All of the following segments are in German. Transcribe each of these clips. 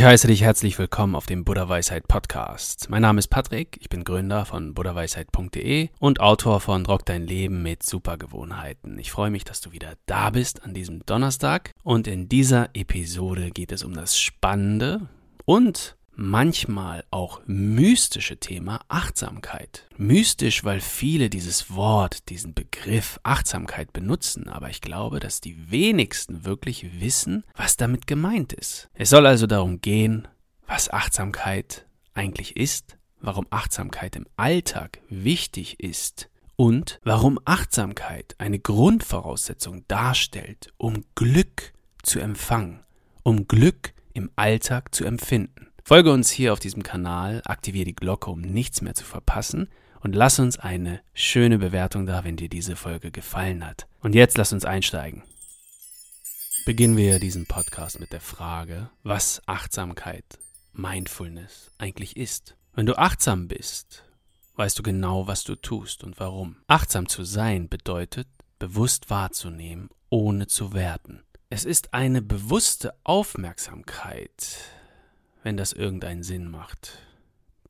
Ich heiße dich herzlich willkommen auf dem Buddha Weisheit Podcast. Mein Name ist Patrick, ich bin Gründer von buddhaweisheit.de und Autor von Rock dein Leben mit Supergewohnheiten. Ich freue mich, dass du wieder da bist an diesem Donnerstag und in dieser Episode geht es um das spannende und manchmal auch mystische Thema Achtsamkeit. Mystisch, weil viele dieses Wort, diesen Begriff Achtsamkeit benutzen, aber ich glaube, dass die wenigsten wirklich wissen, was damit gemeint ist. Es soll also darum gehen, was Achtsamkeit eigentlich ist, warum Achtsamkeit im Alltag wichtig ist und warum Achtsamkeit eine Grundvoraussetzung darstellt, um Glück zu empfangen, um Glück im Alltag zu empfinden. Folge uns hier auf diesem Kanal, aktiviere die Glocke, um nichts mehr zu verpassen und lass uns eine schöne Bewertung da, wenn dir diese Folge gefallen hat. Und jetzt lass uns einsteigen. Beginnen wir diesen Podcast mit der Frage, was Achtsamkeit, Mindfulness eigentlich ist. Wenn du achtsam bist, weißt du genau, was du tust und warum. Achtsam zu sein bedeutet, bewusst wahrzunehmen, ohne zu werten. Es ist eine bewusste Aufmerksamkeit, wenn das irgendeinen Sinn macht.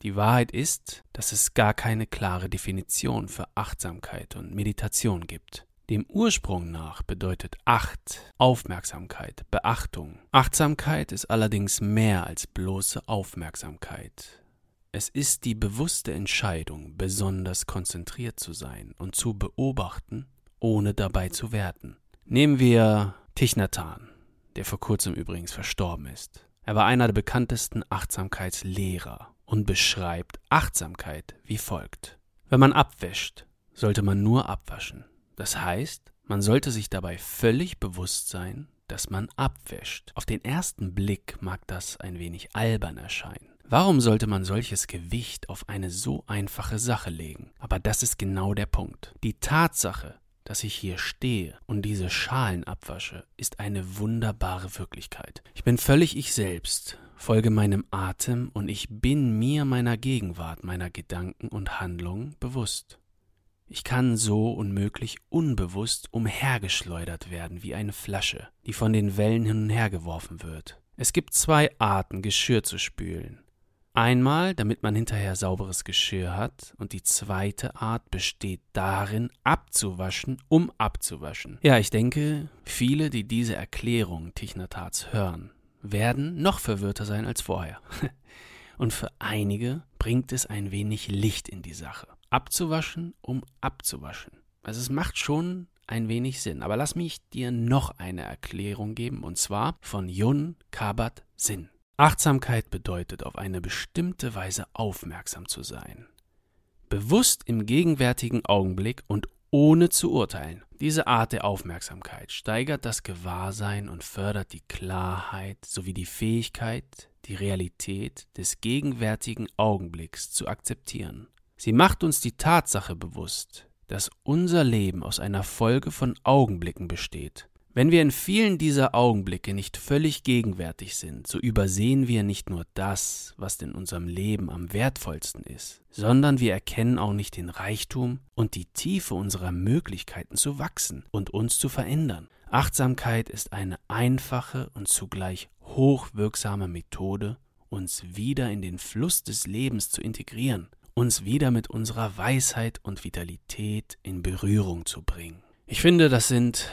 Die Wahrheit ist, dass es gar keine klare Definition für Achtsamkeit und Meditation gibt. Dem Ursprung nach bedeutet Acht Aufmerksamkeit, Beachtung. Achtsamkeit ist allerdings mehr als bloße Aufmerksamkeit. Es ist die bewusste Entscheidung, besonders konzentriert zu sein und zu beobachten, ohne dabei zu werten. Nehmen wir Hanh, der vor kurzem übrigens verstorben ist. Er war einer der bekanntesten Achtsamkeitslehrer und beschreibt Achtsamkeit wie folgt. Wenn man abwäscht, sollte man nur abwaschen. Das heißt, man sollte sich dabei völlig bewusst sein, dass man abwäscht. Auf den ersten Blick mag das ein wenig albern erscheinen. Warum sollte man solches Gewicht auf eine so einfache Sache legen? Aber das ist genau der Punkt. Die Tatsache, dass ich hier stehe und diese Schalen abwasche, ist eine wunderbare Wirklichkeit. Ich bin völlig ich selbst, folge meinem Atem und ich bin mir meiner Gegenwart, meiner Gedanken und Handlungen bewusst. Ich kann so unmöglich unbewusst umhergeschleudert werden wie eine Flasche, die von den Wellen hin und her geworfen wird. Es gibt zwei Arten, Geschirr zu spülen. Einmal, damit man hinterher sauberes Geschirr hat, und die zweite Art besteht darin, abzuwaschen, um abzuwaschen. Ja, ich denke, viele, die diese Erklärung Tichnatats hören, werden noch verwirrter sein als vorher. und für einige bringt es ein wenig Licht in die Sache. Abzuwaschen, um abzuwaschen. Also es macht schon ein wenig Sinn. Aber lass mich dir noch eine Erklärung geben, und zwar von Yun Kabat Sin. Achtsamkeit bedeutet, auf eine bestimmte Weise aufmerksam zu sein. Bewusst im gegenwärtigen Augenblick und ohne zu urteilen. Diese Art der Aufmerksamkeit steigert das Gewahrsein und fördert die Klarheit sowie die Fähigkeit, die Realität des gegenwärtigen Augenblicks zu akzeptieren. Sie macht uns die Tatsache bewusst, dass unser Leben aus einer Folge von Augenblicken besteht wenn wir in vielen dieser Augenblicke nicht völlig gegenwärtig sind, so übersehen wir nicht nur das, was in unserem Leben am wertvollsten ist, sondern wir erkennen auch nicht den Reichtum und die Tiefe unserer Möglichkeiten zu wachsen und uns zu verändern. Achtsamkeit ist eine einfache und zugleich hochwirksame Methode, uns wieder in den Fluss des Lebens zu integrieren, uns wieder mit unserer Weisheit und Vitalität in Berührung zu bringen. Ich finde, das sind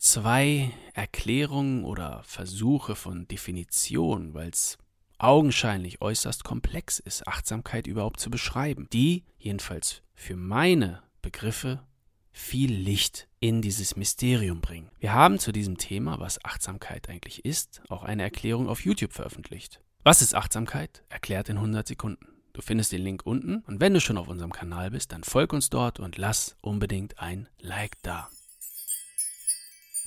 zwei Erklärungen oder Versuche von Definition, weil es augenscheinlich äußerst komplex ist, Achtsamkeit überhaupt zu beschreiben, die jedenfalls für meine Begriffe viel Licht in dieses Mysterium bringen. Wir haben zu diesem Thema, was Achtsamkeit eigentlich ist, auch eine Erklärung auf YouTube veröffentlicht. Was ist Achtsamkeit? Erklärt in 100 Sekunden. Du findest den Link unten und wenn du schon auf unserem Kanal bist, dann folg uns dort und lass unbedingt ein Like da.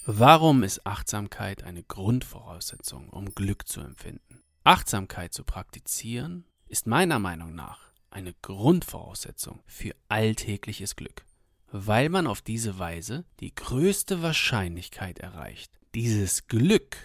Warum ist Achtsamkeit eine Grundvoraussetzung, um Glück zu empfinden? Achtsamkeit zu praktizieren ist meiner Meinung nach eine Grundvoraussetzung für alltägliches Glück, weil man auf diese Weise die größte Wahrscheinlichkeit erreicht, dieses Glück,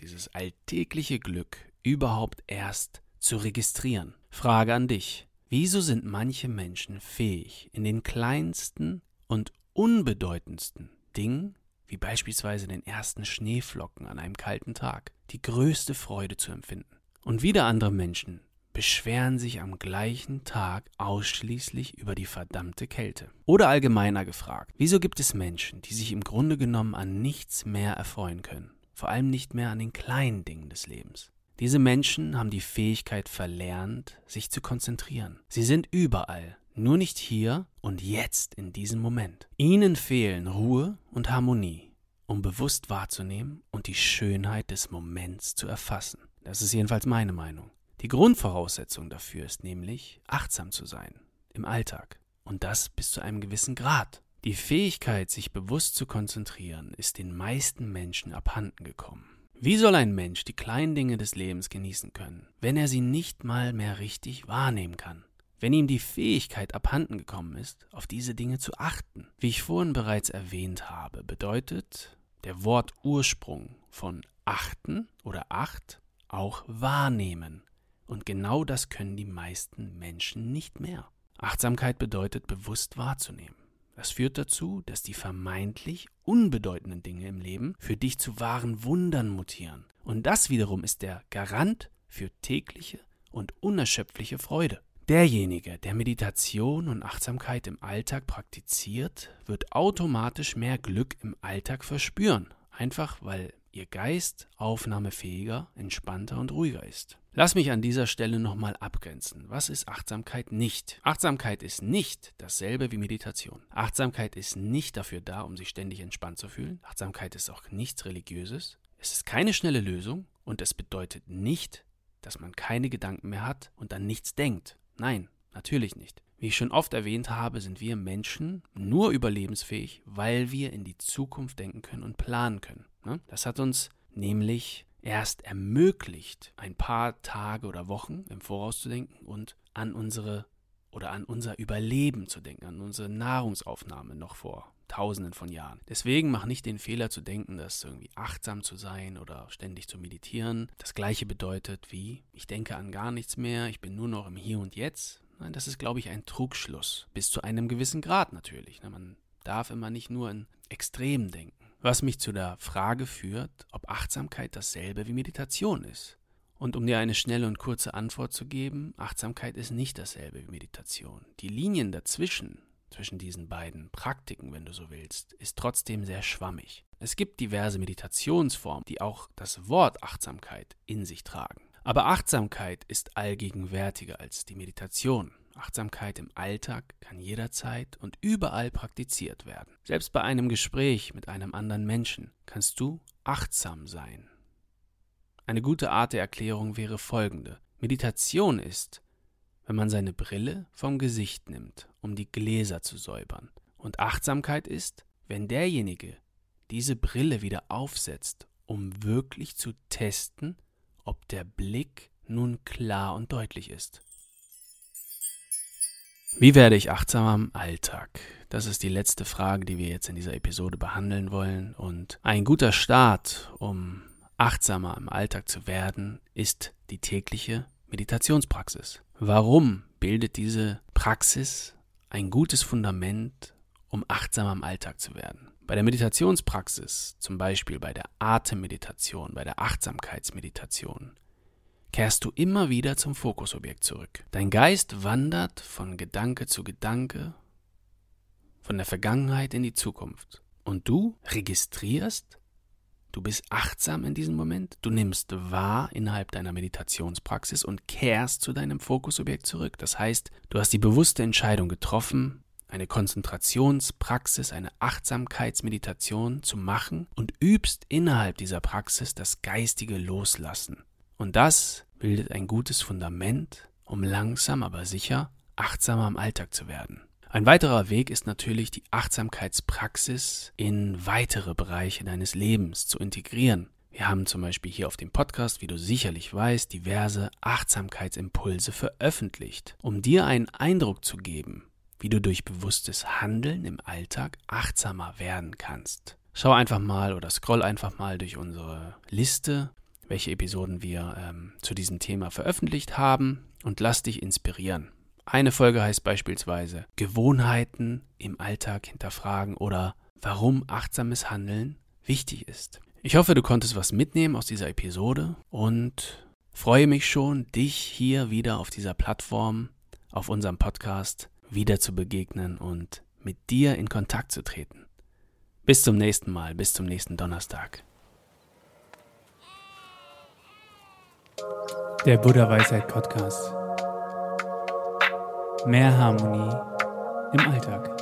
dieses alltägliche Glück überhaupt erst zu registrieren. Frage an dich. Wieso sind manche Menschen fähig, in den kleinsten und unbedeutendsten Dingen, wie beispielsweise den ersten Schneeflocken an einem kalten Tag, die größte Freude zu empfinden? Und wieder andere Menschen beschweren sich am gleichen Tag ausschließlich über die verdammte Kälte. Oder allgemeiner gefragt, wieso gibt es Menschen, die sich im Grunde genommen an nichts mehr erfreuen können? Vor allem nicht mehr an den kleinen Dingen des Lebens. Diese Menschen haben die Fähigkeit verlernt, sich zu konzentrieren. Sie sind überall, nur nicht hier und jetzt in diesem Moment. Ihnen fehlen Ruhe und Harmonie, um bewusst wahrzunehmen und die Schönheit des Moments zu erfassen. Das ist jedenfalls meine Meinung. Die Grundvoraussetzung dafür ist nämlich, achtsam zu sein im Alltag. Und das bis zu einem gewissen Grad. Die Fähigkeit, sich bewusst zu konzentrieren, ist den meisten Menschen abhanden gekommen. Wie soll ein Mensch die kleinen Dinge des Lebens genießen können, wenn er sie nicht mal mehr richtig wahrnehmen kann? Wenn ihm die Fähigkeit abhanden gekommen ist, auf diese Dinge zu achten. Wie ich vorhin bereits erwähnt habe, bedeutet der Wortursprung von achten oder acht auch wahrnehmen. Und genau das können die meisten Menschen nicht mehr. Achtsamkeit bedeutet bewusst wahrzunehmen. Das führt dazu, dass die vermeintlich unbedeutenden Dinge im Leben für dich zu wahren Wundern mutieren. Und das wiederum ist der Garant für tägliche und unerschöpfliche Freude. Derjenige, der Meditation und Achtsamkeit im Alltag praktiziert, wird automatisch mehr Glück im Alltag verspüren, einfach weil ihr Geist aufnahmefähiger, entspannter und ruhiger ist. Lass mich an dieser Stelle nochmal abgrenzen. Was ist Achtsamkeit nicht? Achtsamkeit ist nicht dasselbe wie Meditation. Achtsamkeit ist nicht dafür da, um sich ständig entspannt zu fühlen. Achtsamkeit ist auch nichts Religiöses. Es ist keine schnelle Lösung und es bedeutet nicht, dass man keine Gedanken mehr hat und an nichts denkt. Nein, natürlich nicht. Wie ich schon oft erwähnt habe, sind wir Menschen nur überlebensfähig, weil wir in die Zukunft denken können und planen können. Ne? Das hat uns nämlich erst ermöglicht, ein paar Tage oder Wochen im Voraus zu denken und an unsere oder an unser Überleben zu denken, an unsere Nahrungsaufnahme noch vor Tausenden von Jahren. Deswegen mach nicht den Fehler zu denken, dass irgendwie achtsam zu sein oder ständig zu meditieren das gleiche bedeutet wie ich denke an gar nichts mehr, ich bin nur noch im Hier und Jetzt. Nein, das ist, glaube ich, ein Trugschluss. Bis zu einem gewissen Grad natürlich. Ne? Man darf immer nicht nur in Extremen denken. Was mich zu der Frage führt, ob Achtsamkeit dasselbe wie Meditation ist. Und um dir eine schnelle und kurze Antwort zu geben, Achtsamkeit ist nicht dasselbe wie Meditation. Die Linien dazwischen, zwischen diesen beiden Praktiken, wenn du so willst, ist trotzdem sehr schwammig. Es gibt diverse Meditationsformen, die auch das Wort Achtsamkeit in sich tragen. Aber Achtsamkeit ist allgegenwärtiger als die Meditation. Achtsamkeit im Alltag kann jederzeit und überall praktiziert werden. Selbst bei einem Gespräch mit einem anderen Menschen kannst du achtsam sein. Eine gute Art der Erklärung wäre folgende. Meditation ist, wenn man seine Brille vom Gesicht nimmt, um die Gläser zu säubern. Und Achtsamkeit ist, wenn derjenige diese Brille wieder aufsetzt, um wirklich zu testen, ob der Blick nun klar und deutlich ist. Wie werde ich achtsamer im Alltag? Das ist die letzte Frage, die wir jetzt in dieser Episode behandeln wollen. Und ein guter Start, um achtsamer im Alltag zu werden, ist die tägliche Meditationspraxis. Warum bildet diese Praxis ein gutes Fundament, um achtsamer im Alltag zu werden? Bei der Meditationspraxis, zum Beispiel bei der Atemmeditation, bei der Achtsamkeitsmeditation, kehrst du immer wieder zum Fokusobjekt zurück. Dein Geist wandert von Gedanke zu Gedanke, von der Vergangenheit in die Zukunft. Und du registrierst, du bist achtsam in diesem Moment, du nimmst wahr innerhalb deiner Meditationspraxis und kehrst zu deinem Fokusobjekt zurück. Das heißt, du hast die bewusste Entscheidung getroffen, eine Konzentrationspraxis, eine Achtsamkeitsmeditation zu machen und übst innerhalb dieser Praxis das geistige Loslassen. Und das bildet ein gutes Fundament, um langsam aber sicher achtsamer im Alltag zu werden. Ein weiterer Weg ist natürlich die Achtsamkeitspraxis in weitere Bereiche deines Lebens zu integrieren. Wir haben zum Beispiel hier auf dem Podcast, wie du sicherlich weißt, diverse Achtsamkeitsimpulse veröffentlicht, um dir einen Eindruck zu geben, wie du durch bewusstes Handeln im Alltag achtsamer werden kannst. Schau einfach mal oder scroll einfach mal durch unsere Liste welche Episoden wir ähm, zu diesem Thema veröffentlicht haben und lass dich inspirieren. Eine Folge heißt beispielsweise Gewohnheiten im Alltag hinterfragen oder warum achtsames Handeln wichtig ist. Ich hoffe, du konntest was mitnehmen aus dieser Episode und freue mich schon, dich hier wieder auf dieser Plattform, auf unserem Podcast wieder zu begegnen und mit dir in Kontakt zu treten. Bis zum nächsten Mal, bis zum nächsten Donnerstag. Der Buddha Weisheit Podcast. Mehr Harmonie im Alltag.